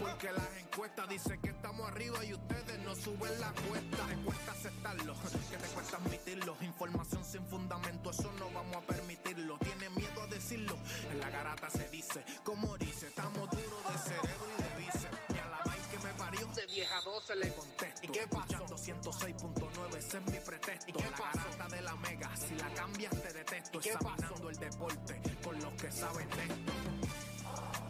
porque las encuestas dicen que estamos arriba y ustedes no suben la cuesta, te cuesta aceptarlo, que te cuesta admitirlo, información sin fundamento, eso no vamos a permitirlo, tiene miedo a decirlo, en la garata se dice, como dice, estamos duros de cerebro y de bíceps, y a la vaina que me parió, de 10 a 12 le contesto, ¿y qué pasó? 106.9, ese es mi pretexto, ¿y qué la garata de la mega, si la cambias te detesto, ¿y qué examinando el deporte, con los que saben de esto.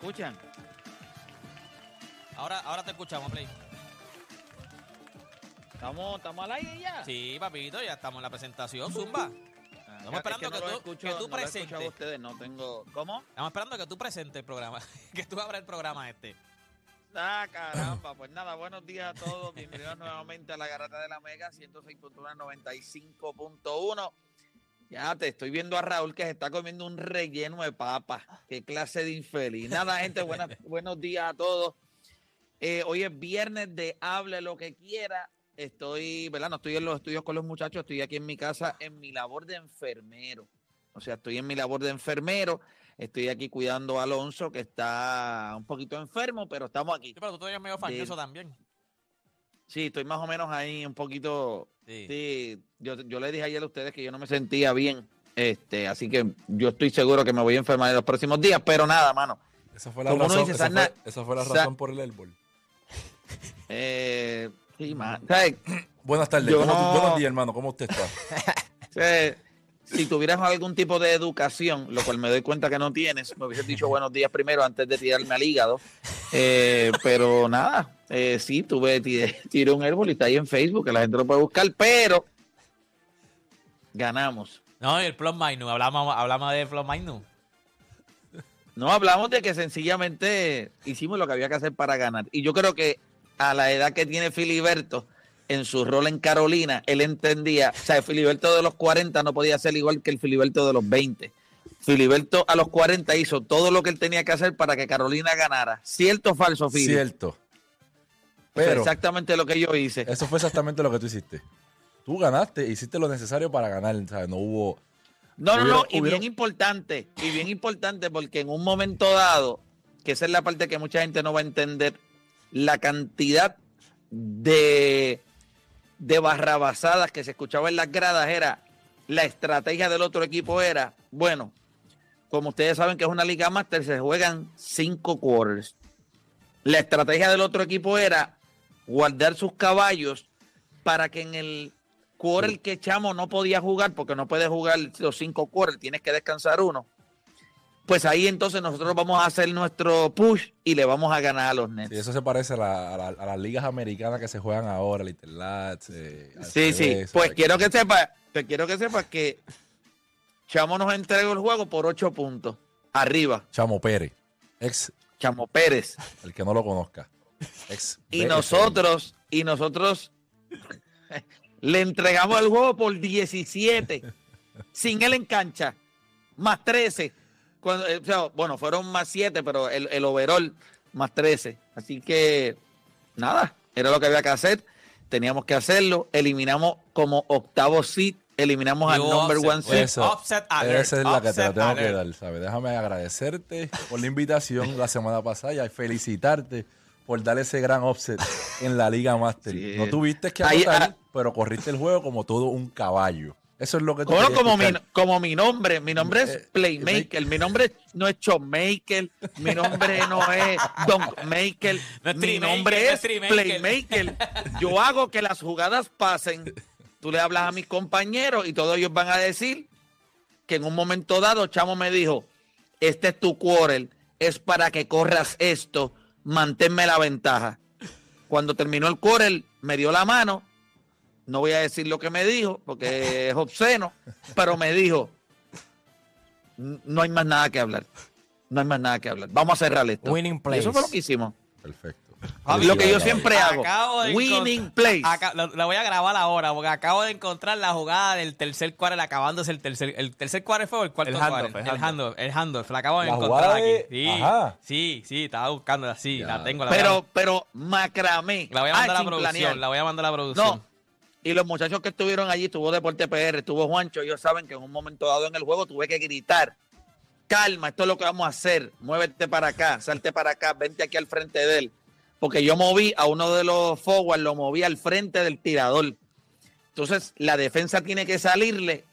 Escuchan? Ahora, ahora te escuchamos, Play. ¿Estamos, ¿Estamos al aire ya? Sí, papito, ya estamos en la presentación, Zumba. Ah, Estamos es esperando que lo tú- escucho- que tú no presentes. ustedes, no tengo... ¿Cómo? Estamos esperando que tú presentes el programa, que tú abras el programa este. Ah, caramba. Pues nada, buenos días a todos. Bienvenidos nuevamente a la Garata de la Mega 106.1 95.1. Ya te estoy viendo a Raúl que se está comiendo un relleno de papas. Qué clase de infeliz. Nada, gente, buenas, buenos días a todos. Eh, hoy es viernes de Hable lo que quiera. Estoy, ¿verdad? No estoy en los estudios con los muchachos, estoy aquí en mi casa en mi labor de enfermero. O sea, estoy en mi labor de enfermero. Estoy aquí cuidando a Alonso, que está un poquito enfermo, pero estamos aquí. Sí, pero tú todavía medio fañoso también. Sí, estoy más o menos ahí un poquito. Sí. Sí, yo, yo le dije ayer a ustedes que yo no me sentía bien. Este, así que yo estoy seguro que me voy a enfermar en los próximos días, pero nada, mano. Esa fue la Como razón, dice, esa, fue, esa fue la razón por el árbol. Eh, sí, man. Buenas tardes. Yo ¿cómo tú- no- buenos días, hermano. ¿Cómo usted está? Eh, si tuvieras algún tipo de educación, lo cual me doy cuenta que no tienes, me hubieses dicho buenos días primero antes de tirarme al hígado. Eh, pero nada, eh, sí, tuve, tiré, tiré un árbol y está ahí en Facebook, que la gente lo puede buscar, pero ganamos. No, el Plus Minus, hablamos, hablamos de Plus Minus. No hablamos de que sencillamente hicimos lo que había que hacer para ganar. Y yo creo que a la edad que tiene Filiberto, en su rol en Carolina, él entendía, o sea, el Filiberto de los 40 no podía ser igual que el Filiberto de los 20. Filiberto a los 40 hizo todo lo que él tenía que hacer para que Carolina ganara. ¿Cierto o falso, Fili? Cierto. Pero exactamente lo que yo hice. eso fue exactamente lo que tú hiciste. Tú ganaste, hiciste lo necesario para ganar. No hubo. No, no, no, y bien importante, y bien importante porque en un momento dado, que esa es la parte que mucha gente no va a entender, la cantidad de, de barrabasadas que se escuchaba en las gradas era, la estrategia del otro equipo era, bueno, como ustedes saben que es una liga máster, se juegan cinco quarters. La estrategia del otro equipo era guardar sus caballos para que en el quarter que Chamo no podía jugar, porque no puede jugar los cinco quarters, tienes que descansar uno. Pues ahí entonces nosotros vamos a hacer nuestro push y le vamos a ganar a los Nets. Sí, eso se parece a, la- a la- a las ligas americanas que se juegan ahora, Little Lats. eh, Sí, sí. Pues ¿sabes? quiero que sepas, te quiero que sepas que Chamo nos entregó el juego por ocho puntos. Arriba, Chamo Pérez, ex, Chamo Pérez. el que no lo conozca. Ex Y nosotros, y nosotros le entregamos el juego por 17, sin él en cancha, más 13. Cuando, eh, o sea, bueno, fueron más 7, pero el, el overall más 13. Así que, nada, era lo que había que hacer. Teníamos que hacerlo. Eliminamos como octavo seed, eliminamos al number upset. one seed. Eso, Offset alert, esa es la que te la tengo que alert. dar, ¿sabes? Déjame agradecerte por la invitación la semana pasada y felicitarte por dar ese gran offset en la Liga Master. Sí. No tuviste que Ahí, anotar, ah. pero corriste el juego como todo un caballo. Eso es lo que tú Bueno, como mi, como mi nombre, mi nombre es Eh, Playmaker, mi nombre no es Showmaker, mi nombre no es Donkmaker, No es mi nombre no es. Playmaker. Yo hago que las jugadas pasen. Tú le hablas a mis compañeros y todos ellos van a decir que en un momento dado Chamo me dijo, este es tu quarter, es para que corras esto, manténme la ventaja. Cuando terminó el quarter, me dio la mano, no voy a decir lo que me dijo porque es obsceno, pero me dijo, "N- no hay más nada que hablar, no hay más nada que hablar, vamos a cerrar esto. Winning Y plays. Eso fue lo que hicimos. Perfecto. Lo que yo siempre hago, Acabo de winning lo, lo voy a grabar ahora porque acabo de encontrar la jugada del tercer quarter acabándose el tercer el tercer fue o el cuarto El handoff, el handoff el handoff la acabo de La encontrar aquí sí Ajá. sí sí estaba buscando así Ya. la tengo la Pero, pero macramé. la voy a mandar a la sin producción planear. la voy a mandar a la producción No. Y los muchachos que estuvieron allí, estuvo Deporte PR, estuvo Juancho, ellos saben que en un momento dado en el juego tuve que gritar, calma, esto es lo que vamos a hacer, muévete para acá, salte para acá, vente aquí al frente de él. Porque yo moví a uno de los forward, lo moví al frente del tirador. Entonces, la defensa tiene que salirle.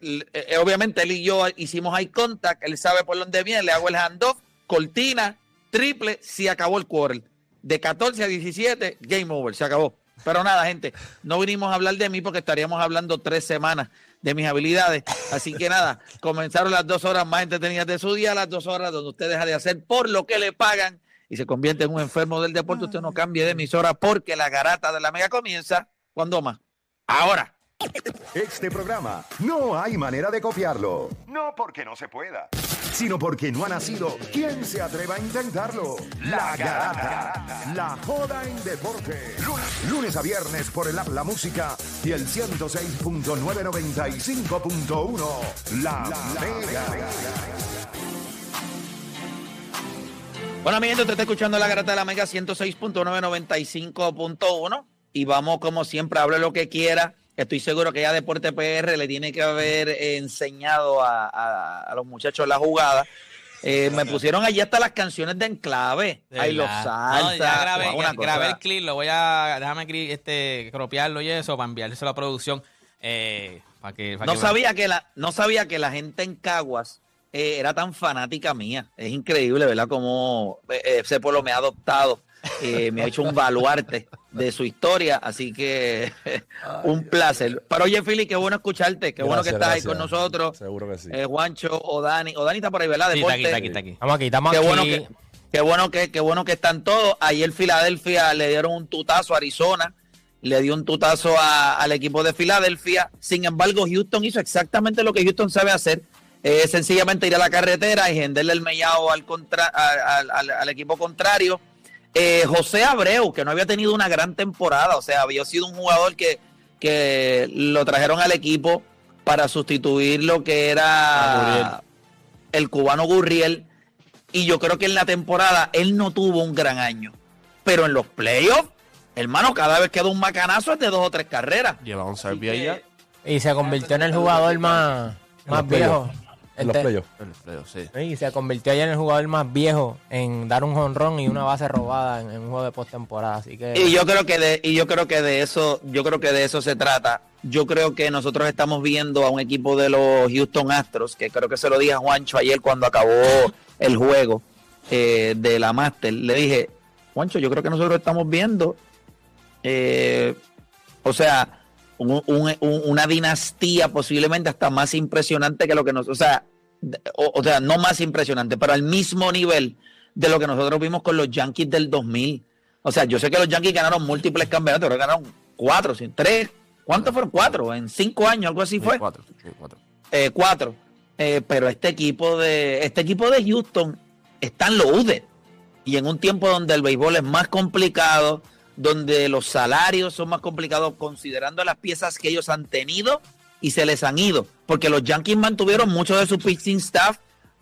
L- eh, obviamente, él y yo hicimos eye contact, él sabe por dónde viene, le hago el handoff, cortina, triple, se acabó el quarter. De 14 a 17, game over, se acabó. Pero nada, gente, no vinimos a hablar de mí porque estaríamos hablando tres semanas de mis habilidades. Así que nada, comenzaron las dos horas más entretenidas de su día, las dos horas donde usted deja de hacer por lo que le pagan y se convierte en un enfermo del deporte. Usted no cambie de emisora porque la garata de la mega comienza cuando más. Ahora. Este programa no hay manera de copiarlo. No porque no se pueda, sino porque no ha nacido quien se atreva a intentarlo. La Garata. La joda en deporte. Lunes, lunes a viernes por el app La Música y el 106.995.1. La, Mega. Bueno, mi gente, usted está escuchando la garata de la Mega 106.995.1 y vamos como siempre, hable lo que quiera. Estoy seguro que ya Deporte PR le tiene que haber enseñado a, a- a los muchachos la jugada. Eh, me pusieron allí hasta las canciones de Enclave. Ahí los salsa. No, ya grabé, una el clip, lo voy a, déjame este, cropearlo y eso para enviárselo a la producción. Eh, para que, para No que- sabía que la, no sabía que la gente en Caguas eh, era tan fanática mía. Es increíble, ¿verdad? Como eh, ese pueblo me ha adoptado, me ha hecho un baluarte de su historia, así que un placer. Pero oye, Fili, qué bueno escucharte, qué bueno que Gracias, estás ahí con nosotros. Seguro que sí. Eh, Juancho o Dani, o Dani está por ahí, ¿verdad? Sí, está aquí, está aquí, está aquí. Estamos aquí, estamos Qué aquí. bueno que, qué bueno que, qué bueno que están todos. Ayer Filadelfia le dieron un tutazo a Arizona, le dio un tutazo a- al equipo de Filadelfia. Sin embargo, Houston hizo exactamente lo que Houston sabe hacer. eh, sencillamente ir a la carretera y genderle el mellado al, contra, al, al- al equipo contrario. Eh, José Abreu, que no había tenido una gran temporada, o sea, había sido un jugador que, que lo trajeron al equipo para sustituir lo que era el cubano Gurriel. Y yo creo que en la temporada él no tuvo un gran año. Pero en los playoffs, hermano, cada vez que da un macanazo es de dos o tres carreras. Lleva un que- ya. Y se convirtió en el jugador más, más viejo. Playoffs. En los playoffs. En el playoff, sí. Y se convirtió ya en el jugador más viejo en dar un jonrón y una base robada en, en un juego de postemporada. Así que Y yo creo que de, y yo creo que de eso, yo creo que de eso se trata. Yo creo que nosotros estamos viendo a un equipo de los Houston Astros, que creo que se lo dije a Juancho ayer cuando acabó el juego eh, de la Master. Le dije, Juancho, yo creo que nosotros estamos viendo, eh, o sea, un- un- un- una dinastía posiblemente hasta más impresionante que lo que nos, o sea, o, o sea, no más impresionante, pero al mismo nivel de lo que nosotros vimos con los Yankees del 2000. O sea, yo sé que los Yankees ganaron múltiples campeonatos, que ganaron cuatro, tres, ¿cuántos fueron? Cuatro, en cinco años, algo así Sí, fue. Cuatro, cuatro. Eh, cuatro. Eh, pero este equipo de este equipo de Houston está en loaded. Y en un tiempo donde el béisbol es más complicado, donde los salarios son más complicados, considerando las piezas que ellos han tenido y se les han ido. Porque los Yankees mantuvieron mucho de su pitching staff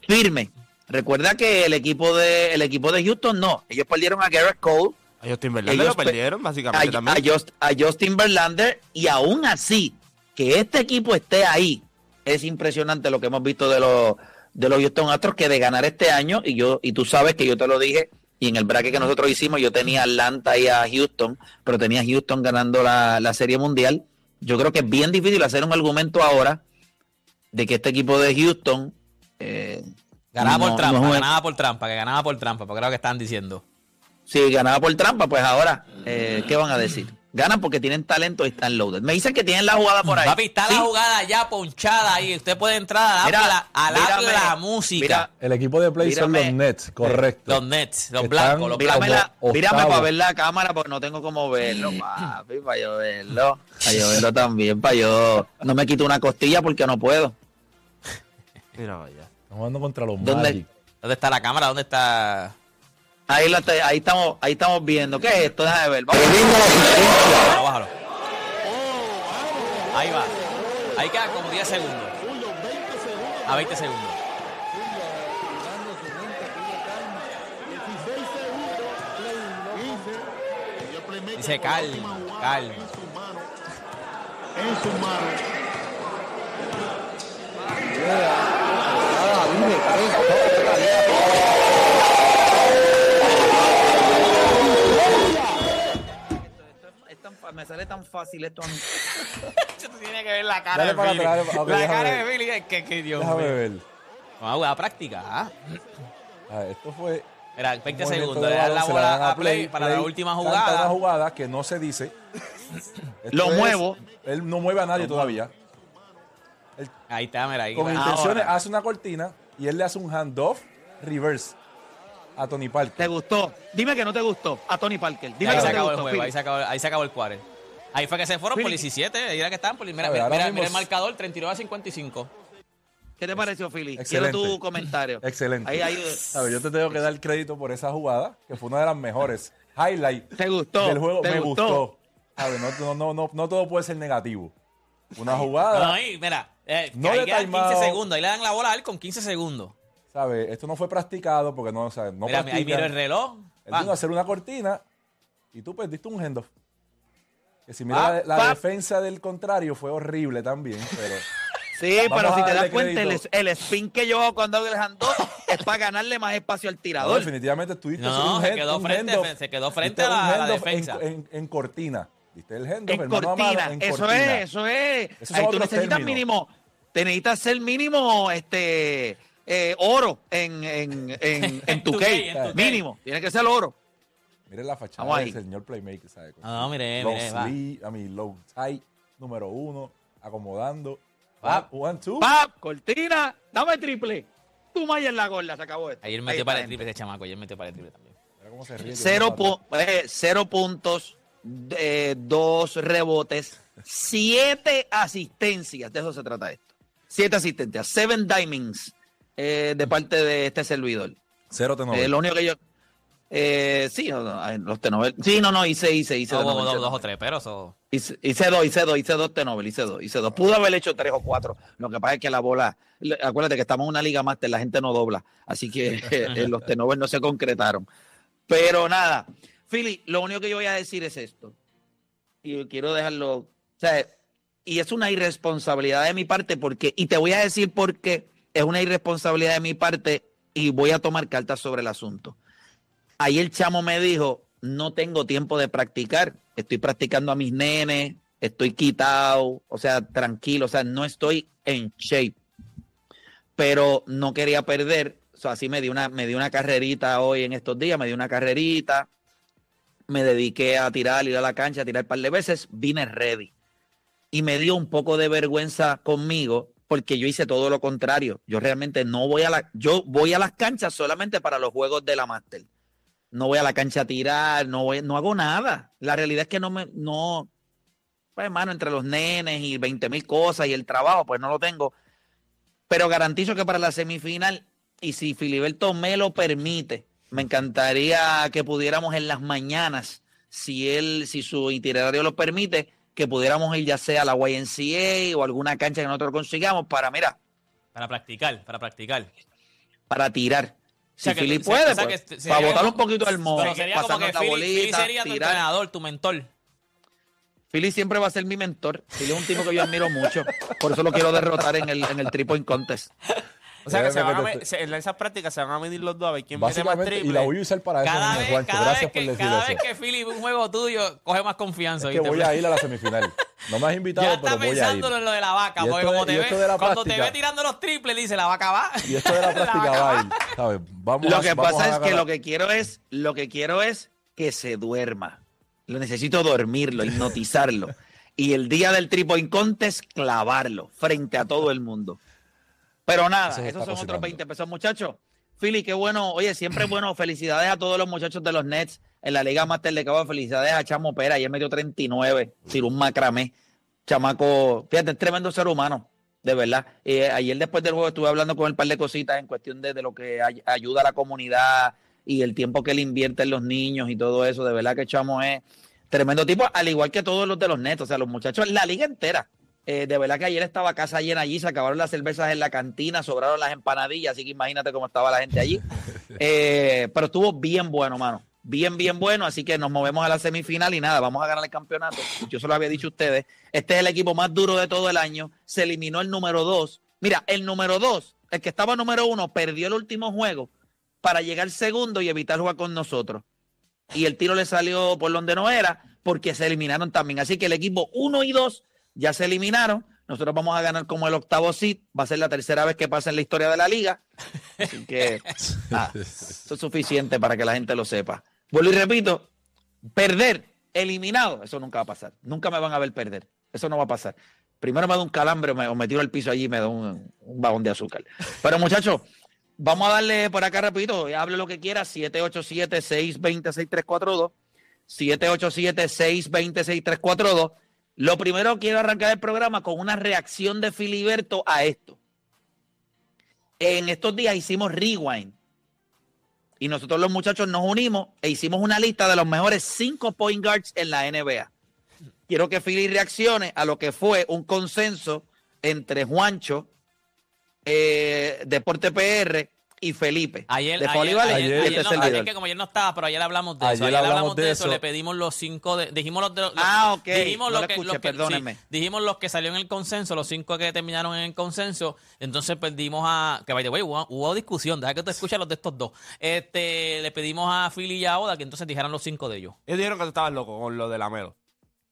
firme. Recuerda que el equipo de el equipo de Houston no. Ellos perdieron a Garrett Cole, A Justin Verlander Ellos lo pe- perdieron, a, básicamente, a también. Just- a Justin Verlander y aún así que este equipo esté ahí es impresionante lo que hemos visto de los de los Houston Astros que de ganar este año y yo y tú sabes que yo te lo dije y en el bracket que nosotros hicimos yo tenía a Atlanta y a Houston pero tenía a Houston ganando la, la serie mundial yo creo que es bien difícil hacer un argumento ahora de que este equipo de Houston eh, Ganaba no- por trampa, no ganaba por trampa, que ganaba por trampa, porque lo que estaban diciendo. Si ganaba por trampa, pues ahora, eh, ¿qué van a decir? Ganan porque tienen talento y están loaded. Me dicen que tienen la jugada por ahí. Papi, está Sí. la jugada ya ponchada ahí. Usted puede entrar a Mira, la, a la, mírame, la música. mira, El equipo de play son Mírame. los Nets, correcto. los Nets, los Están- blancos, los Mírame, blancos. la- mírame para ver la cámara porque no tengo cómo verlo, papi, para yo verlo. Para yo verlo también, para yo... No me quito una costilla porque no puedo. Mira, vaya. Estamos jugando contra los ¿Dónde? Magic. ¿Dónde está la cámara? ¿Dónde está? Ahí, la te- ahí, estamos, ahí estamos viendo. ¿Qué es esto? Déjame ver. Vamos. Bájalo, bájalo. Ahí va. Ahí queda como 10 segundos. A 20 segundos. Dice calma, calma. Es fácil esto a mí. Tú tienes que ver la cara Dale de para Billy. atrás, la cara ver. de Billy es que, que Dios Déjame mío. ver. Vamos a jugar práctica. ¿ah? A ver, esto fue. Mira, un 20 movimiento segundos. Le dan la se bola a play para la última canta Una jugada. jugada que no se dice. Lo es- muevo. Él no mueve a nadie todavía. Ahí está, mira. Ahí Con intenciones Ahora. hace una cortina y él le hace un handoff reverse a Tony ¿Te Parker. gustó? Dime que no te gustó a Tony Parker. Dime ahí que se no te acabó el gustó. juego, ahí se acabó, ahí se acabó el quarter. Ahí fue que se fueron por Philly. 17, ahí era que estaban por mira, ver, mira, mira, el marcador 39 a 55. ¿Qué te pareció, Philly? Quiero tu comentario. Excelente. Ahí, ahí, A ver, yo te tengo que dar crédito por esa jugada, que fue una de las mejores highlights ¿Te gustó? del juego. ¿Te Me gustó? gustó. A ver, no, no, no, no, no todo puede ser negativo. Una jugada, No, ahí, mira, eh, No ahí quedan 15 timeout. segundos, ahí le dan la bola a él con 15 segundos. ¿sabes? Esto no fue practicado porque no, o sea, no mira, ahí miro el reloj. Él vino a hacer una cortina y tú perdiste un handoff. Que si mira Pap, la, defensa del contrario fue horrible también, pero Sí, pero si te das cuenta, el, spin que yo hago cuando hago el handoff es para ganarle más espacio al no, tirador. definitivamente estuviste No, un se quedó un frente- handoff. se quedó frente a la- en- defensa. En, en cortina. Viste el handoff, en cortina. en eso cortina. es, eso es. Esos Ahí tú necesitas términos. mínimo, te necesitas ser mínimo este eh, oro en, en, en, en tu 2K, cake. en 2K. Mínimo, tiene que ser oro. Miren la fachada del señor Playmaker, ¿sabes? No, su mire, low mire, va. sleeve, a mi low tight, número uno, acomodando. Va. One, one, two. ¡Pap! Cortina, dame triple. Tú más en la gorda, se acabó esto. Ayer metió para el triple ese chamaco, ayer metió para el triple también. Mira cómo se ríe. Cero, pu- eh, cero puntos, eh, dos rebotes, siete asistencias. De eso se trata esto. Siete asistencias, seven dimings eh, de parte de este servidor. Cero te Eh, lo único que yo. Eh, sí, no, no, los T-Nobel. Sí, no, no, hice, hice, hice. No, de hubo nuevo, dos, dos o tres, pero eso. Hice, hice dos, hice dos, hice dos T-Nobel, hice dos, hice dos. Pudo haber hecho tres o cuatro. Lo que pasa es que la bola, acuérdate que estamos en una liga máster, la gente no dobla. Así que eh, los T-Nobel no se concretaron. Pero nada, Philly, lo único que yo voy a decir es esto. Y quiero dejarlo, o sea, y es una irresponsabilidad de mi parte porque, y te voy a decir por qué es una irresponsabilidad de mi parte y voy a tomar cartas sobre el asunto. Ahí el chamo me dijo, no tengo tiempo de practicar, estoy practicando a mis nenes, estoy quitado, o sea, tranquilo, o sea, no estoy en shape, pero no quería perder, así me di una, me di una carrerita hoy en estos días, me di una carrerita, me dediqué a tirar, ir a la cancha, tirar un par de veces, vine ready. Y me dio un poco de vergüenza conmigo porque yo hice todo lo contrario. Yo realmente no voy a la, yo voy a las canchas solamente para los juegos de la Master. No voy a la cancha a tirar, no voy, no hago nada. La realidad es que no me, no, pues hermano, entre los nenes y 20 mil cosas y el trabajo, pues no lo tengo. Pero garantizo que para la semifinal, y si Filiberto me lo permite, me encantaría que pudiéramos en las mañanas, si él, si su itinerario lo permite, que pudiéramos ir ya sea a la YNCA o alguna cancha que nosotros consigamos para, mira, Para practicar, para practicar. para tirar. Si Philly puede, pues, para botar un poquito el pasarnos que la Philly, Philly bolita, sería tu tirar. entrenador, tu mentor. Philly siempre va a ser mi mentor. Philly es un tipo que yo admiro mucho. Por eso lo quiero derrotar en el, en el point contest. O sea que se van a que me- te- se- en esas prácticas se van a medir los dos a ver quién mete más triple. y la voy a usar para eso, Cada mismo, vez, Juancho. cada Gracias vez por que, decir cada eso. vez que Philly ve un juego tuyo, coge más confianza. Es que voy a ir a la semifinal. No me has invitado, ya pero voy a ir. en lo de la vaca, Y porque esto de- como te ve, cuando te ve tirando los triples, dice la vaca va. Y esto de la práctica va a ir. ¿sabes? Vamos Lo a- que vamos pasa a es que lo que quiero es, lo que quiero es que se duerma. Lo necesito dormirlo, hipnotizarlo. y el día del point contest, clavarlo frente a todo el mundo. Pero nada, esos son otros cocinando. 20 pesos, muchachos. Philly, qué bueno. Oye, siempre bueno. Felicidades a todos los muchachos de los Nets en la Liga Master de Cabo. Felicidades a Chamo Pera. Ayer metió 39. Tiró un macramé. Chamaco, fíjate, es tremendo ser humano. De verdad. Eh, ayer después del juego estuve hablando con él un par de cositas en cuestión de, de lo que ay- ayuda a la comunidad y el tiempo que él invierte en los niños y todo eso. De verdad que Chamo es tremendo tipo, al igual que todos los de los Nets. O sea, los muchachos, la liga entera. Eh, de verdad que ayer estaba casa llena allí, se acabaron las cervezas en la cantina, sobraron las empanadillas, así que imagínate cómo estaba la gente allí. Eh, pero estuvo bien bueno, mano. Bien, bien bueno, así que nos movemos a la semifinal y nada, vamos a ganar el campeonato. Yo se lo había dicho a ustedes. Este es el equipo más duro de todo el año. Se eliminó el número dos. Mira, el número dos, el que estaba número uno, perdió el último juego para llegar segundo y evitar jugar con nosotros. Y el tiro le salió por donde no era, porque se eliminaron también. Así que el equipo uno y dos ya se eliminaron. Nosotros vamos a ganar como el octavo seed. Va a ser la tercera vez que pasa en la historia de la liga. Así que nada, eso es suficiente para que la gente lo sepa. Vuelvo y repito, perder, eliminado, eso nunca va a pasar. Nunca me van a ver perder. Eso no va a pasar. Primero me da un calambre o me, tiro al piso allí y me da un, un vagón de azúcar. Pero muchachos, vamos a darle por acá rapidito. Hable lo que quiera. 787-620-6342. 787-620-6342. Lo primero quiero arrancar el programa con una reacción de Filiberto a esto. En estos días hicimos rewind y nosotros los muchachos nos unimos e hicimos una lista de los mejores cinco point guards en la NBA. Quiero que Philly reaccione a lo que fue un consenso entre Juancho, eh, Deporte PR y Felipe. Ayer, de ayer, ayer- ayer este no, ayer que como ayer no estaba, pero ayer hablamos de eso. Ayer Ayer, hablamos de eso, eso. le pedimos los cinco, de, dijimos los de los, Ah, ok. dijimos No los lo que, escuché, los que- perdónenme. sí, dijimos los que salió en el consenso, los cinco que terminaron en el consenso. Entonces pedimos a, que by the way, hubo, hubo discusión, deja que tú escuches los de estos dos. Este, le pedimos a Philly y a Oda que entonces dijeran los cinco de ellos. Ellos dijeron que tú estabas loco con lo de la Melo.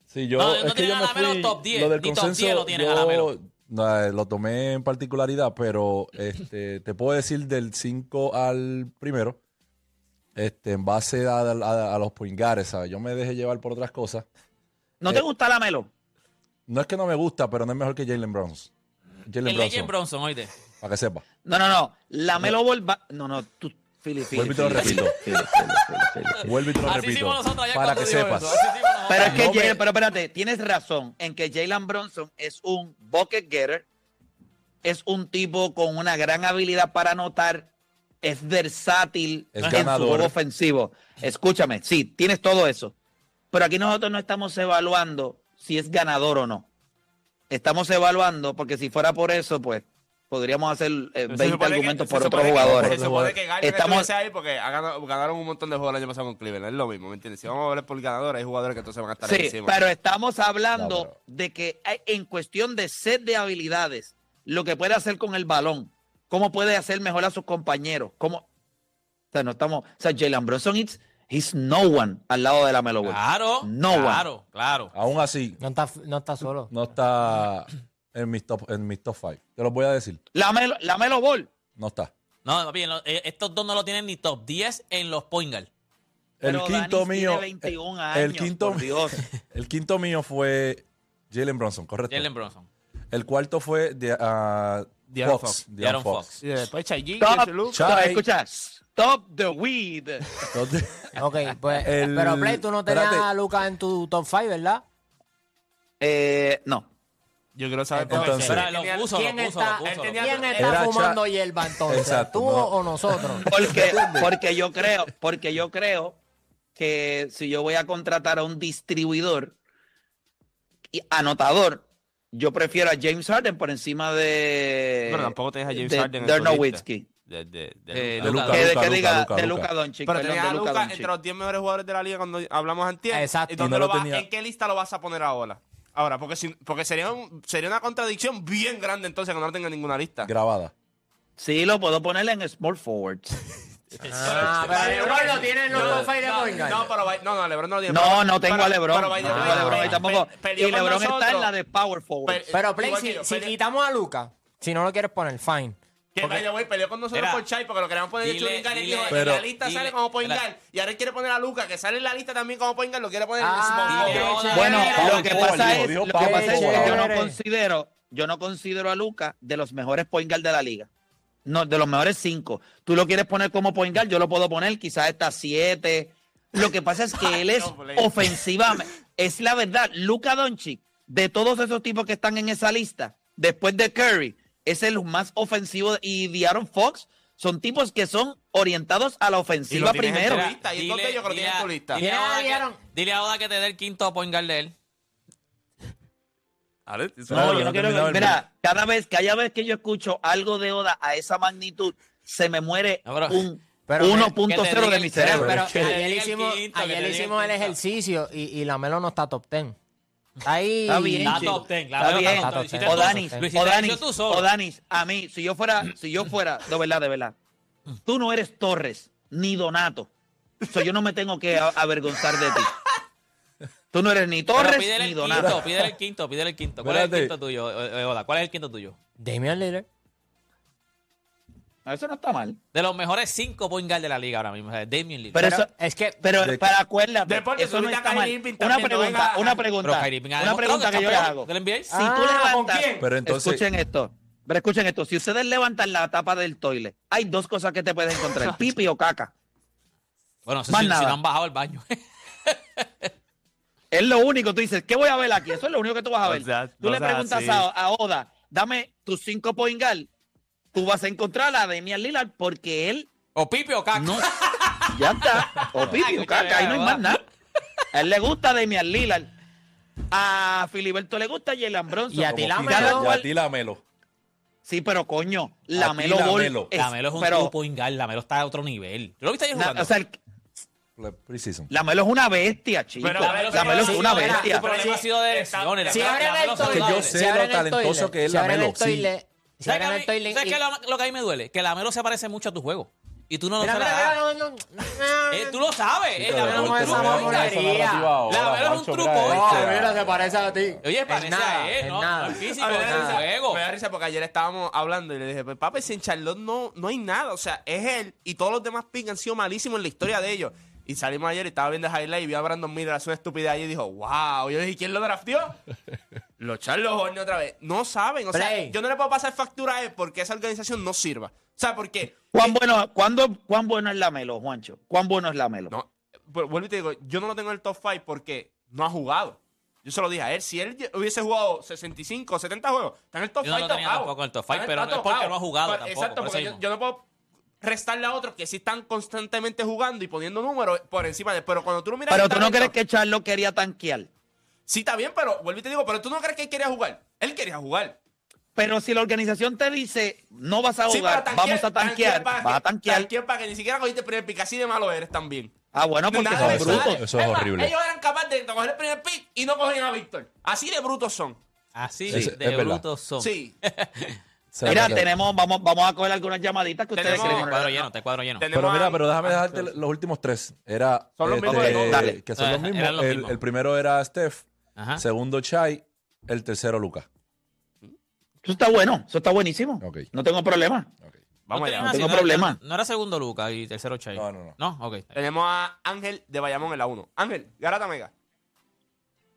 Sí, yo, No, no que tienen yo a me fui, top 10, lo del ni top consenso, 10 lo tienen a yo, Lamelo. No, eh, lo tomé en particularidad, pero este, te puedo decir del 5 al primero, este, en base a, a- a los poingares, ¿sabes? Yo me dejé llevar por otras cosas. ¿No te Eh, gusta la Melo? No es que no me gusta, pero no es mejor que Jalen Browns. Jalen El Brunson, Legend Bronson, oíste. para que sepa. No, no, no. La Melo Ball va- No, no, tú. Philly, Philly, Vuelvo y te lo repito. Vuelvo y te lo Así repito. hicimos nosotros ayer Para cuando que dijo sepas. eso, así hicimos nosotros Pero es que No me- Jalen- pero espérate, tienes razón en que Jalen Bronson es un bucket getter, es un tipo con una gran habilidad para anotar, es versátil Es en su juego ofensivo. Escúchame, sí, tienes todo eso. Pero aquí nosotros no estamos evaluando si es ganador o no. Estamos evaluando, porque si fuera por eso, pues podríamos hacer eh, Se 20 supone que- argumentos se por otros que- jugadores. Se supone que Garner Estamos- estuviese ahí porque ganado- ganaron un montón de juegos el año pasado con Cleveland. Es lo mismo, ¿me entiendes? Si vamos a ver por ganador, hay jugadores que entonces van a estar ahí Sí, encima. pero estamos hablando No, pero- de que hay- en cuestión de set de habilidades, lo que puede hacer con el balón, cómo puede hacer mejor a sus compañeros, cómo... O sea, no estamos... O sea, Jalen Brunson, it's, he's no one al lado de la Melo. Claro, No one. claro, claro. Aún así, No está, no está solo. no está en mis top, en mis top five. Te lo voy a decir. La Melo, la Melo Ball. No está. No, papi, en lo- eh, estos dos no lo tienen ni top 10 en los point guard. El Pero quinto Danis mío. tiene 21 el quinto, por Dios. el quinto mío fue Jalen Bronson, correcto. Jalen Bronson. El cuarto fue de, De'Aaron Fox. Fox. De'Aaron Fox. Fox. Y después Chai G. Cha- Chai. escucha, stop the weed. Ok, pues. El- pero Play, tú no tenías espérate. a Lucas en tu top 5, ¿verdad? Eh, no. Yo quiero saber por Entonces- qué. Espera, lo Tenía- puso, ¿Quién lo puso, está, lo puso, él lo tenía- puso. ¿quién está Era fumando Cha- hierba entonces? Exacto, ¿Tú no. o nosotros? Porque, porque yo creo, porque yo creo que si yo voy a contratar a un distribuidor y anotador, yo prefiero a James Harden por encima de Pero tampoco tenías a James de Harden en tu Dirk lista. Nowitzki. De, de, de Eh, Luka. Luka, Que, Luka, que Luka, diga Luka, de Luka. Luka Doncic. Pero perdón, tenías de a Luka Luka Doncic. entre los 10 mejores jugadores de la liga cuando hablamos antier. Exacto. ¿Y dónde Y no lo lo vas- tenía. ¿En qué lista lo vas a poner ahora? Ahora, porque, si- porque sería, un- sería una contradicción bien grande entonces que no lo tenga en ninguna lista. grabada. Sí, lo puedo poner en small forwards. Ah, pero LeBron lo tiene en los top 5 de no, point guard. no, pero no, no, LeBron no lo tiene. No, Pero- no tengo pero- a LeBron. pero no ahí tampoco. Y LeBron está en la de power forward. Pe- Pero Play, si, yo, si quitamos a Lucas, si no lo quieres poner, fine. Que by the way, peleó con nosotros Mira, por Chai porque lo queríamos poner dile- y dile- dijo, Pero- en la lista dile- sale como espera. guard. Y ahora él quiere poner a Luca, que sale en la lista también como point guard, lo quiere poner en Ah, dile- forward. dile- Bueno, lo que pasa dijo, es, dijo lo que Power pasa es que yo no considero, yo no considero a Luca de los mejores point guard de la liga. No, de los mejores cinco. Tú lo quieres poner como point guard, yo lo puedo poner, quizás está siete. Lo que pasa es que él es No, Blake. ofensivamente, es la verdad, Luca Doncic, de todos esos tipos que están en esa lista, después de Curry, es el más ofensivo y De'Aaron Fox son tipos que son orientados a la ofensiva primero. lista, y entonces yo creo que tu lista. Dile a, Oda que, Aaron. dile a Oda que te dé el quinto point guard de él. Ale, eso No, No, yo no quiero. el Mira, cada vez, cada vez que yo escucho algo de Oda a esa magnitud, se me muere No, pero- un pero- 1.0 que te diga de mi cerebro. pero que ayer el hicimos, quinto, que ayer el hicimos el ejercicio y, y la Melo no está top 10. Está ahí. Está bien, Está top ten, Está claro, bien. está top ten. O O Danis, o tú Danis, solo. o Danis, a mí, si yo fuera, si yo fuera, de verdad, de verdad, tú no eres Torres ni Donato. So, yo no me tengo que avergonzar de ti. Tú no eres ni Torres ni Donato. quinto, pídele el quinto, pídele el quinto. ¿Cuál es el quinto tuyo, eh, eh, Oda? ¿Cuál es el quinto tuyo? Damian Lillard. Eso no está mal. De los mejores cinco point guard de la liga ahora mismo. o sea, Lillard. Pero, Pero eso, es que. pero De- para acuérdate, eso no está mal. Una pregunta, una pregunta, una pregunta que yo le hago. del NBA. Si tú Ah, ¿con levantas? Pero entonces- escuchen esto, pero escuchen esto, si ustedes levantan la tapa del toile, hay dos cosas que te puedes encontrar, pipi o caca. Bueno, no sé Más si, si no han bajado el baño. Es lo único, tú dices, ¿qué voy a ver aquí? Eso es lo único que tú vas a ver. O sea, tú o le preguntas sí. a, a Oda, dame tus cinco point guard, tú vas a encontrar a Damian Lillard porque él o Pipi o Caca. no, ya está, o pipi o caca, ahí no hay más nada. A él le gusta Damian Lillard, a Filiberto le gusta Jalen Bronson. Y a ti Como la Y a ti la Melo. Sí, pero coño, A la ti Melo la Ball Melo. es- La Melo es un pero, point guard. La Melo está a otro nivel. ¿Tú lo viste ayer na- jugando? o sea, el- la Melo es una bestia, chico. Pero La la Melo Melo es una bestia. Su problema ha sido de lesiones. La Si Melo- abren el Melo toilet. Que yo sé si lo talentoso que es si la abren Melo, el sí. Si ¿Sabes, a mí- ¿sabes y- es lo, lo que a mí me duele? Que la Melo se parece mucho a tu juego. Y tú no no, no, Eh, tú lo sabes. Eh, la Melo no es un narrativa La Melo es un true mira. No, se parece a ti. Oye, parece nada, a él, ¿no? nada. El físico, ver, el me da- juego. Me da risa porque ayer estábamos hablando y le dije, pues papi, si en Charlotte no, no hay nada. O sea, es él y todos los demás picks han sido malísimos en la historia de ellos. Y salimos ayer y estaba viendo highlight y vi a Brandon Miller hacer una estupidez ahí y dijo, wow. Yo dije, ¿quién lo drafteó? Los Charlos Hornets otra vez. No saben. O sea, yo no le puedo pasar factura a él porque esa organización no sirva. O sea, porque... ¿Cuán bueno, cuándo, ¿Cuán bueno es la Melo, Juancho? ¿Cuán bueno es la Melo? No, pero vuelvo y te digo, yo no lo tengo en el top 5 porque no ha jugado. Yo se lo dije a él. Si él hubiese jugado 65 o 70 juegos, está en el top Yo no 5 lo tenía tampoco en el top five, pero no es porque no ha jugado tampoco, Exacto, por porque yo, no puedo restarle a otros que sí están constantemente jugando y poniendo números por encima de. Pero cuando tú lo miras. Pero tú no crees que Charlo quería tanquear. Sí, está bien, pero vuelvo y te digo, pero tú no crees que él quería jugar. Él quería jugar. Pero si la organización te dice, no vas a Sí, jugar, pero vamos a tanquear, para vas a que- tanquear. tanquear para que ni siquiera cogiste el primer pick. Así de malo eres también. Ah, bueno, porque Nada son brutos. eso es horrible. Ellos eran capaces de coger el primer pick y no cogían a Víctor. Así de brutos son. Así Sí, de verdad. brutos son. Sí. Se Mira, tenemos, vamos, vamos a coger algunas llamaditas que ustedes creen. cuadro lleno, te cuadro lleno. Pero mira, pero déjame dejarte los últimos tres. Era Son los este, mismos. Dale. que son Ah, los el, mismos. el primero era Steph, Ajá. segundo Chai, el tercero Lucas. Eso está bueno, eso está buenísimo. No tengo problema. Vamos allá. tengo no era- problema. No era segundo Luca y tercero Chay. No, no, no. No, ok. Tenemos a Ángel de Bayamón en la 1. Ángel, Garata Mega.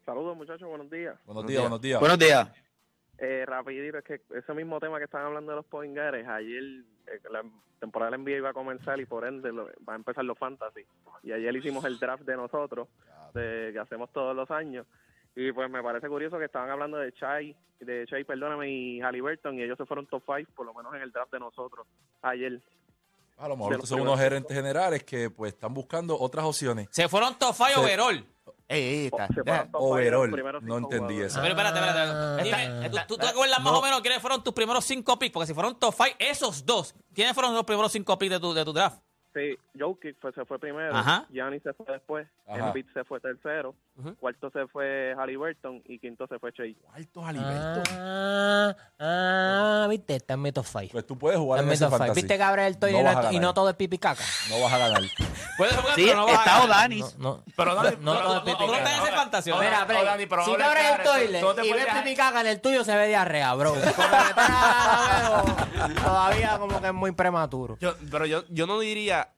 Saludos muchachos, buenos días. Buenos días, buenos días. Buenos días. Eh, rapidito, es que ese mismo tema que están hablando de los point guards, ayer eh, la temporada de NBA iba a comenzar y por ende lo- va a empezar los fantasy. Y ayer hicimos el draft de nosotros, de, que hacemos todos los años. Y pues me parece curioso que estaban hablando de Chai, de Chai, perdóname, y Halliburton, y ellos se fueron top 5, por lo menos en el draft de nosotros, ayer. A lo mejor son unos gerentes generales que pues están buscando otras opciones. Se fueron top five Sí. overall. Ey, ey, está. Se Overall. No entendí eso. Pero espérate, espérate. Ah. Dime, ¿tú, tú te acuerdas más o menos quiénes fueron tus primeros cinco picks? Porque si fueron top five, esos dos, ¿quiénes fueron los primeros cinco picks de tu, de tu draft? Sí, Jokic fue, se fue primero, Ajá. Giannis se fue después, Ajá. Embiid se fue tercero, Cuarto se fue Halliburton y quinto se fue Chase. Alto Aliberto. Ah, ah, viste, está en top 5. Pues tú puedes jugar Está en en ese five. Viste Gabriel Toy No y, vas no, a y no todo es pipi caca. No vas a ganar. Puedes jugar, Sí, pero no vas a está ganar. Odanis. No, no. Pero Dani, No, pero- todo es no, pipi no, caca. no, Ese no, fantasía. no, Mira, no, Play, Dani, pero si te abres el te y ves pipi caca en el tuyo, se ve diarrea, bro. Que pero todavía como que es muy prematuro. Pero yo, yo no diría.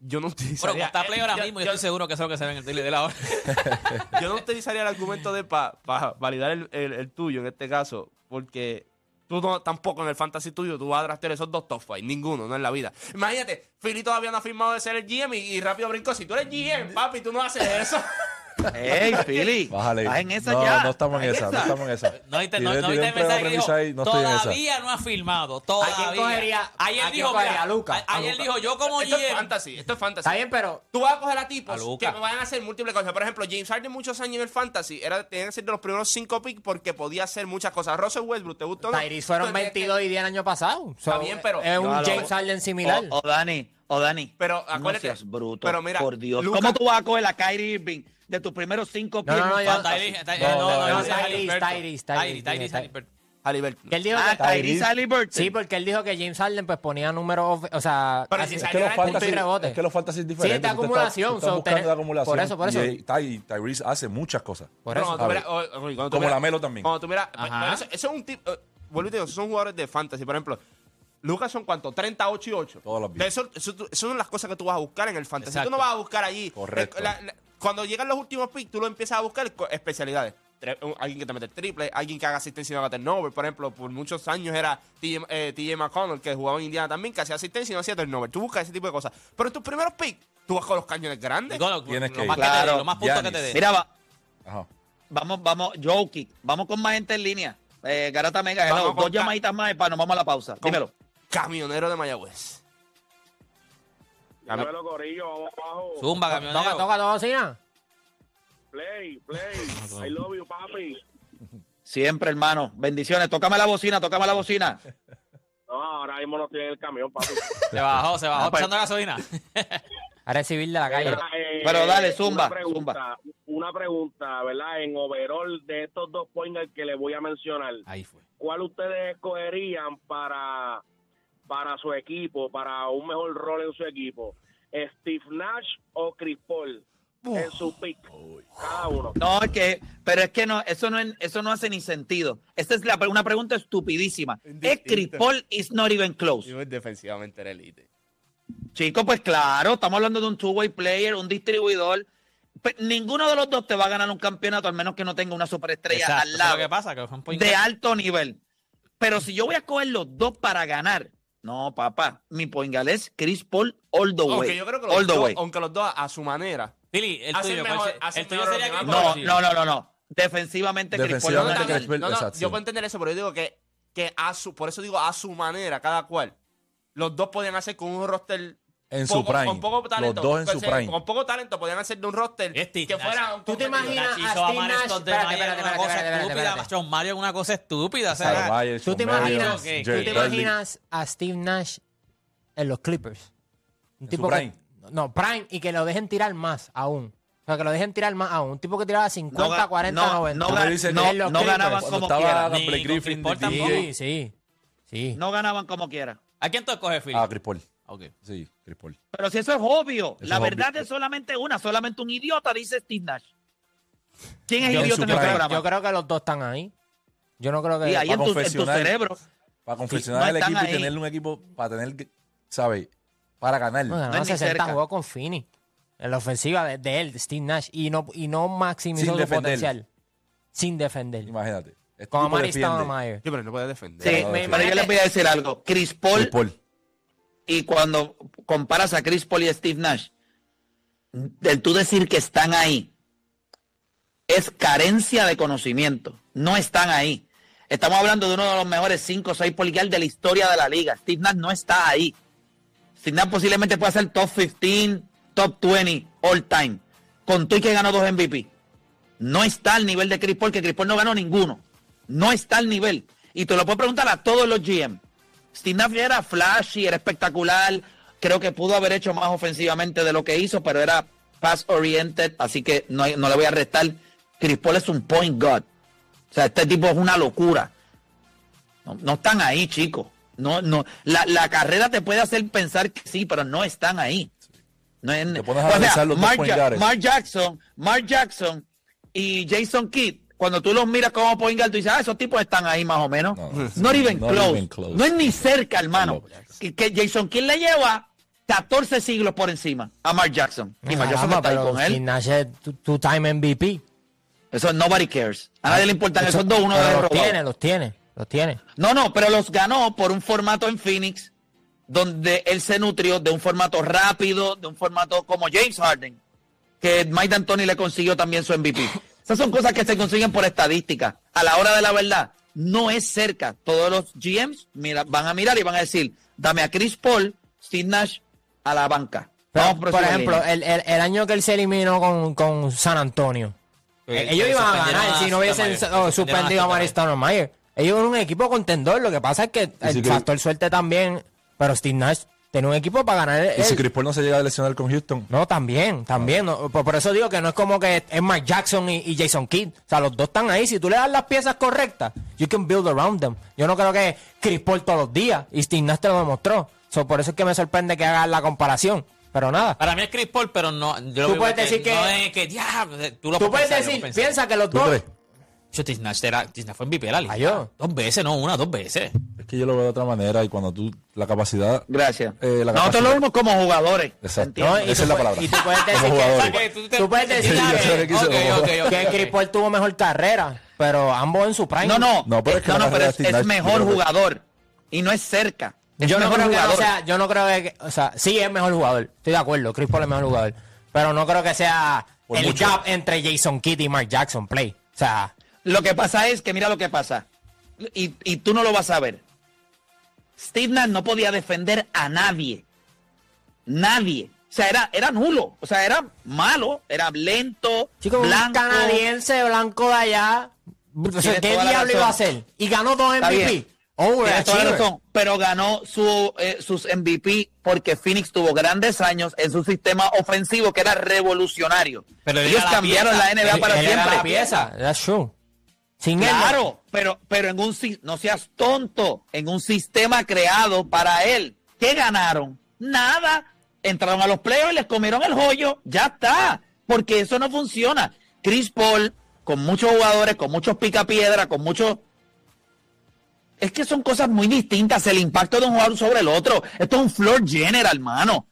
Yo no utilizaría. está Play ahora yo- mismo, yo, yo- estoy seguro que eso es lo que se ve en el tele de la hora. yo no utilizaría el argumento de para validar el, el- el tuyo en este caso, porque tú no, tampoco en el fantasy tuyo tú vas a draftear esos dos top five, ninguno, no en la vida. Imagínate, Philly todavía no ha firmado de ser el GM y, y rápido brincó. Si tú eres GM, papi, tú no haces eso. ¡Ey, Philly! Bájale. ¿Estás en esa no, ya? no estamos en ¿Estás esa, no estamos en esa. No Tiré- no, no mensaje que dijo, ahí, no estoy en esa. todavía no ha firmado, todavía. quién cogería- ayer a quién dijo, cogería? mira, ¿A a- ayer A dijo, yo como esto es fantasy, esto es fantasy. Está bien, pero Tú vas a coger a A tipos que van a hacer múltiples cosas. Por ejemplo, James Harden muchos años en el fantasy era, tenía que ser de los primeros cinco picks porque podía hacer muchas cosas. Russell Westbrook, ¿te gustó? Tyrese fueron Tú tenías que- 22 y 10 el año pasado. Está bien, pero- Es un James Harden similar. O, Dani, o Dani. Pero acuérdate- bruto. pero mira, por Dios. ¿Cómo tú vas a coger a Kyrie Irving de tus primeros cinco pies? no, no, yo- No, no, no. Haliburton. Que él dijo Ah, que, Tyrese Halliburton. sí, porque él dijo que James Harden pues ponía números, of- o sea, Pero así- si Es salió que los fantasy, rebote. es que los fantasy es Sí, diferente. Tú te acumulación, estás so, la acumulación. por eso, por eso. Y, Ty- Tyrese hace muchas cosas. por eso. cuando tú A miras- o- o- cuando tú Como miras- la Melo también. Cuando tú miras, eso, eso es un tipo, eh, vuelvo y te digo, esos son jugadores de fantasy. Por ejemplo, Lucas son cuántos, 38 y 8. Todas las De vidas. eso, eso, eso son las cosas que tú vas a buscar en el fantasy. Exacto. Tú no vas a buscar allí. Correcto. eh, la- la- cuando llegan los últimos picks, tú lo empiezas a buscar especialidades. Alguien que te mete el triple, alguien que haga asistencia y no haga turnover. Por ejemplo, por muchos años era TJ, eh, McConnell, que jugaba en Indiana también, que hacía asistencia y no hacía turnover. Tú buscas ese tipo de cosas. Pero en tus primeros picks, tú vas con los cañones grandes. Lo, Tienes lo que más ir. que te Claro, lo más puntos que te dé. Mira, va- Ajá. vamos, vamos, Jokic. Vamos con más gente en línea. Eh, Garata Mega, dos llamaditas más y para nos vamos a la pausa. Dímelo. Camionero de Mayagüez. Dímelo, Corillo, vamos abajo. Zumba, camionero. toca, toca, bocina. Play, play. I love you, papi. Siempre, hermano. Bendiciones. Tócame la bocina, tócame la bocina. No, ahora mismo no estoy en el camión, papi. Se bajó, se bajó Ah, pues- pasando gasolina. A recibir de la calle. Eh, Pero dale, zumba, Una pregunta, una pregunta, ¿verdad? En overall de estos dos pointers que les voy a mencionar, Ahí fue. ¿cuál ustedes escogerían para, para su equipo, para un mejor rol en su equipo? ¿Steve Nash o Chris Paul en su pick? Cada uno. No, es que, pero es que no, eso no, es- eso no hace ni sentido. Esta es la, una pregunta estupidísima. Es Chris Paul is not even close. defensivamente era elite. Chico, pues claro, estamos hablando de un two-way player, un distribuidor. Ninguno de los dos te va a ganar un campeonato, al menos que no tenga una superestrella Exacto, al lado lo que pasa, que fue un point de alto nivel. Pero si yo voy a coger los dos para ganar, no, papá, mi point guard es Chris Paul all the way. Aunque yo creo que all los the dos, way. aunque los dos a su manera. Philly, el tuyo, sería demás. No, no, no, no, no. Defensivamente, Chris Paul no Defensivamente, Chris. Paul- No, no, exacto, yo puedo entender eso, pero yo digo que, que a su, por eso digo a su manera, cada cual. los dos podían hacer con un roster En poco- su prime. con poco talento. Los dos en Con- su prime. Con poco talento podían hacer de un roster Este, que fuera un ¿Tú te imaginas a a Steve Mario Nash? Una cosa estúpida. John Mario es una cosa estúpida. ¿Tú te imaginas, ¿tú te imaginas a Steve Nash en los Clippers? Un su tipo que- prime. no, Prime, y que lo dejen tirar más aún. O sea, que lo dejen tirar más aún. Un tipo que tiraba 50, ga- 40, no, 90. no no- no ganaban como estaba quiera. Ni Griffin. Sí, sí. Sí. No ganaban como quiera. ¿A quién tú escoges, Phil? Ah, Chris Paul. Ok. Sí, Chris Paul. Pero si eso es obvio, Eso la es verdad obvio. es solamente una, solamente un idiota dice Steve Nash. ¿Quién es Yo- idiota en el programa? Yo creo que los dos están ahí. Yo no creo que. y ahí en tu, en tu cerebro. Para confeccionar no el equipo y ahí. tenerle un equipo para tener, ¿sabes? Para ganar. No es ni 60 cerca. jugó con Finney. En la ofensiva de, de él, de Steve Nash. Y no, y no maximizó Sin su potencial. Sin defender. Imagínate. Este Con tipo Amari. Stoudemire. Sí, pero no puede defender. Sí, no, me- pero yo les voy a decir algo. Chris Paul, Chris Paul. Y cuando comparas a Chris Paul y a Steve Nash, del tú decir que están ahí, es carencia de conocimiento. No están ahí. Estamos hablando de uno de los mejores 5 o 6 poligal de la historia de la liga. Steve Nash no está ahí. Steve Nash posiblemente pueda ser top 15, top 20, all time. Con y que ganó dos MVP. No está al nivel de Chris Paul, que Chris Paul no ganó ninguno. No está al nivel. Y te lo puedo preguntar a todos los GM. Steve Nash era flashy, era espectacular. Creo que pudo haber hecho más ofensivamente de lo que hizo, pero era pass oriented, así que no, le voy a restar. Chris Paul es un point guard. O sea, este tipo es una locura. No, no están ahí, chicos. No, no. La, la carrera te puede hacer pensar que sí, pero no están ahí. No es- Te pones a o sea, los Mark, Ja-. Mark Jackson, Mark Jackson y Jason Kidd, cuando tú los miras como point guard, tú dices, ah, esos tipos están ahí más o menos. No, Not even not close. even close. No es ni cerca, hermano. No. Que, que Jason Kidd le lleva 14 siglos por encima a Mark Jackson. Y Mark Jackson está ahí con él. Nash two-time MVP. Eso nobody cares. A nadie le importan Eso- esos dos, uno de los los tiene, los tiene, los tiene. No, no, pero los ganó por un formato en Phoenix donde él se nutrió de un formato rápido, de un formato como James Harden, que Mike D'Antoni le consiguió también su MVP. Esas son cosas que se consiguen por estadística. A la hora de la verdad, no es cerca. Todos los GMs mira, van a mirar y van a decir, dame a Chris Paul, Steve Nash a la banca. Pero, por ejemplo, el, el- el año que él se eliminó con, con San Antonio. Eh, ellos iban a ganar a si no hubiesen oh, suspendido a a Mari Stoudemire. Ellos eran un equipo contendor. Lo que pasa es que el si que- factor suerte también. Pero Steve Nash tiene un equipo para ganar. Y si. Chris Paul no se llega a lesionar con Houston, No, también, también. no, por, por eso digo que no es como que es Mike Jackson y, y Jason Kidd. O sea, los dos están ahí. Si tú le das las piezas correctas, you can build around them. Yo no creo que Chris Paul todos los días. Y Steve Nash te lo demostró. So, por eso es que me sorprende que hagas la comparación. Pero nada. Para mí es Chris Paul, pero no. Yo lo Tú puedes decir que- No es que. Ya, tú lo Tú puedes pensar, decir, piensa que los ¿tú dos. crees? Yo, Tisnach era- Tisnach fue MVP de la liga. Yo. Dos veces, no una, dos veces. Es que yo lo veo de otra manera y cuando tú, la capacidad. Gracias. eh, la Nosotros capacidad- lo vemos como jugadores. Exacto. Esa es la palabra. Y tú puedes Como decir jugadores. que, tú te- tú puedes decir que, que quiso Ok, como ok, jugador. ok, que ok. Chris Paul tuvo mejor carrera, pero ambos en su prime. No, no, No, pero es que no, pero es, mejor jugador y no es cerca. Es Yo no creo que jugador. sea, yo no creo que, o sea, sí es mejor jugador, estoy de acuerdo, Chris Paul es mejor jugador, pero no creo que sea Por el mucho. gap entre Jason Kidd y Mark Jackson play. O sea, Lo que pasa es que mira lo que pasa. Y, y tú no lo vas a ver. Steve Nash no podía defender a nadie. Nadie. O sea, era, era nulo. O sea, era malo. Era lento, chico, un canadiense blanco de allá, o sea, Tienes ¿qué diablo iba a hacer? Y ganó dos MVP. razón, pero ganó su, eh, sus MVP porque Phoenix tuvo grandes años en su sistema ofensivo que era revolucionario. Pero Ellos la cambiaron pieza. la NBA Él- para él era siempre. la pieza, that's true. Claro, pero, pero en un no seas tonto, en un sistema creado para él. ¿Qué ganaron? Nada. Entraron a los playoffs y les comieron el joyo. Ya está. Porque eso no funciona. Chris Paul, con muchos jugadores, con muchos picapiedra, con muchos. Es que son cosas muy distintas. El impacto de un jugador sobre el otro. Esto es un floor general, hermano.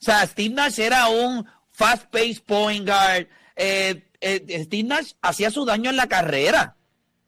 O sea, Steve Nash era un fast-paced point guard. Eh, eh, Steve Nash hacía su daño en la carrera.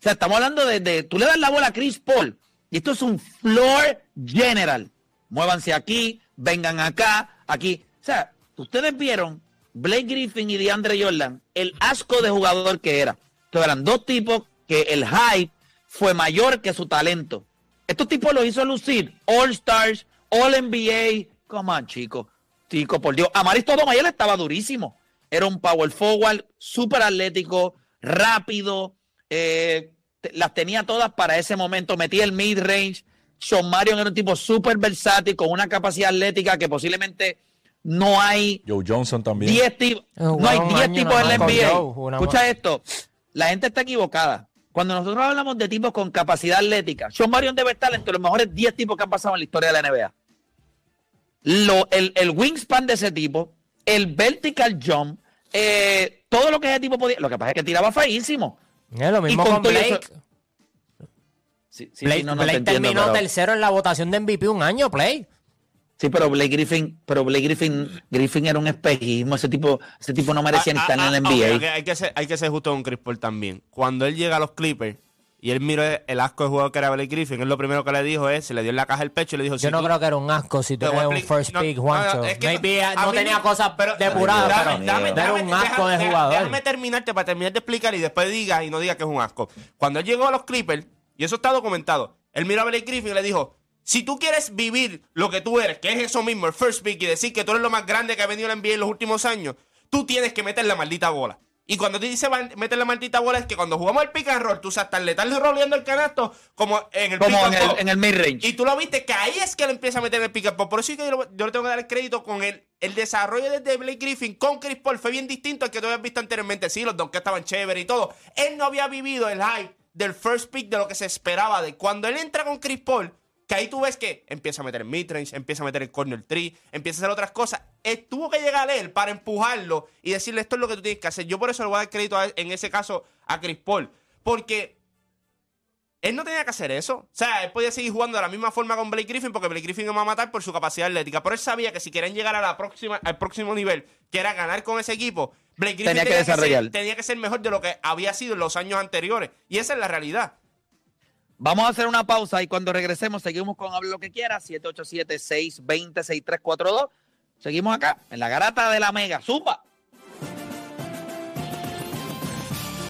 O sea, estamos hablando de, de- tú le das la bola a Chris Paul y esto es un floor general. Muévanse aquí, vengan acá, aquí. O sea, ustedes vieron Blake Griffin y DeAndre Jordan, el asco de jugador que era. Entonces eran dos tipos que el hype fue mayor que su talento. Estos tipos los hizo lucir All Stars All NBA. Come on, chico. Chico, por Dios. Amaris Sotomayor estaba durísimo. Era un power forward, súper atlético, rápido. eh, las tenía todas para ese momento. Metía el mid-range. Sean Marion era un tipo súper versátil, con una capacidad atlética que posiblemente no hay Joe Johnson también. 10 tipos. Eh, jugaron No hay un 10 año tipos en la NBA. Joe, Escucha esto. La gente está equivocada. Cuando nosotros hablamos de tipos con capacidad atlética, Sean Marion debe estar entre los mejores 10 tipos que han pasado en la historia de la NBA. Lo, el, el wingspan de ese tipo, el vertical jump, eh, todo lo que ese tipo podía. Lo que pasa es que tiraba feísimo. Es lo mismo Y con Blake. eso- Sí, sí, Blake, sí, no, no te Blake entiendo, terminó pero- tercero en la votación de MVP un año, Play. Sí, pero Blake Griffin, pero Blake Griffin, Griffin era un espejismo. Ese tipo, ese tipo no merecía ni Ah, estar ah, en el ah, NBA. ok, ok, Hay, que ser, hay que ser justo con Chris Paul también. Cuando él llega a los Clippers y él miró el asco de jugador que era Blake Griffin, él lo primero que le dijo es, se le dio en la caja el pecho y le dijo, Yo si no tú- creo que era un asco si tú eres un first no, pick, no, Juancho. no, es que Maybe no tenía cosas pero- depuradas, Dame, pero dame, no era un asco déjame- de jugador. Déjame terminarte para terminar de explicar y después digas y no digas que es un asco. Cuando él llegó a los Clippers, y eso está documentado, él miró a Blake Griffin y le dijo, si tú quieres vivir lo que tú eres, que es eso mismo, el first pick, y decir que tú eres lo más grande que ha venido la NBA en los últimos años, tú tienes que meter la maldita bola. Y cuando te dice meter la maldita bola es que cuando jugamos el pick and roll, tú sabes, tan le estás roleando el canasto como en el Como pick en el, en el mid-range. Y tú lo viste que ahí es que él empieza a meter el pick and pop. Por eso es que yo, lo- yo le tengo que dar el crédito con el, el desarrollo desde Blake Griffin con Chris Paul. Fue bien distinto al que tú habías visto anteriormente. Sí, los donkeys estaban chéveres y todo. Él no había vivido el hype del first pick de lo que se esperaba de cuando él entra con Chris Paul. Que ahí tú ves que empieza a meter el midrange, empieza a meter el corner tree, empieza a hacer otras cosas. Él tuvo que llegar a él para empujarlo y decirle esto es lo que tú tienes que hacer. Yo por eso le voy a dar crédito a- en ese caso a Chris Paul. Porque él no tenía que hacer eso. O sea, él podía seguir jugando de la misma forma con Blake Griffin porque Blake Griffin lo va a matar por su capacidad atlética. Pero él sabía que si querían llegar a la próxima, al próximo nivel, que era ganar con ese equipo, Blake Griffin Tenía que desarrollar. ser, tenía que ser mejor de lo que había sido en los años anteriores. Y esa es la realidad. Vamos a hacer una pausa y cuando regresemos seguimos con Hable lo que quiera, 787-620-6342. Seguimos acá, en la garata de la Mega. ¡Zumba!